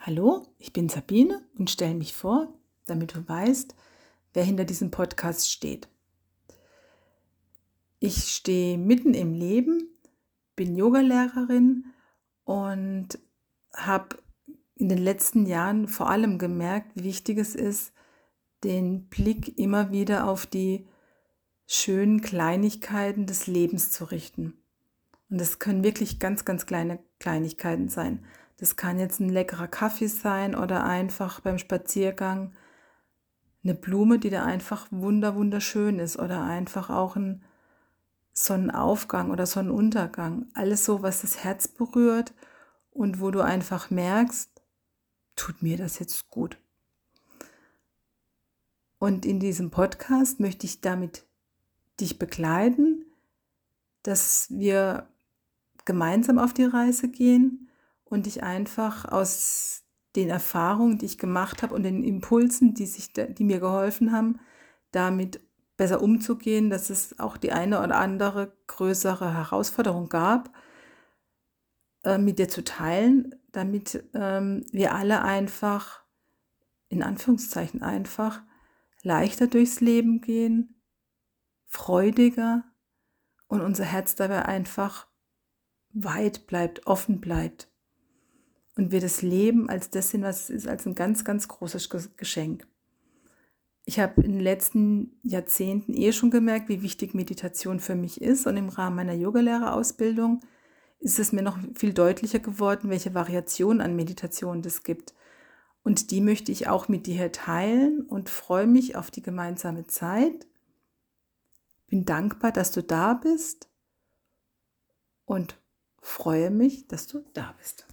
Hallo, ich bin Sabine und stelle mich vor, damit du weißt, wer hinter diesem Podcast steht. Ich stehe mitten im Leben, bin Yogalehrerin und habe in den letzten Jahren vor allem gemerkt, wie wichtig es ist, den Blick immer wieder auf die schönen Kleinigkeiten des Lebens zu richten. Und das können wirklich ganz, ganz kleine Kleinigkeiten sein. Das kann jetzt ein leckerer Kaffee sein oder einfach beim Spaziergang eine Blume, die da einfach wunder wunderschön ist oder einfach auch ein Sonnenaufgang oder Sonnenuntergang. Alles so, was das Herz berührt und wo du einfach merkst, tut mir das jetzt gut. Und in diesem Podcast möchte ich damit dich begleiten, dass wir gemeinsam auf die Reise gehen und ich einfach aus den Erfahrungen, die ich gemacht habe und den Impulsen, die, sich, die mir geholfen haben, damit besser umzugehen, dass es auch die eine oder andere größere Herausforderung gab, äh, mit dir zu teilen, damit ähm, wir alle einfach, in Anführungszeichen einfach, leichter durchs Leben gehen, freudiger und unser Herz dabei einfach weit bleibt, offen bleibt und wir das Leben als das sehen, was es ist, als ein ganz, ganz großes Geschenk. Ich habe in den letzten Jahrzehnten eh schon gemerkt, wie wichtig Meditation für mich ist und im Rahmen meiner Yogalehrerausbildung ist es mir noch viel deutlicher geworden, welche Variationen an Meditation es gibt. Und die möchte ich auch mit dir teilen und freue mich auf die gemeinsame Zeit. Bin dankbar, dass du da bist und freue mich, dass du da bist.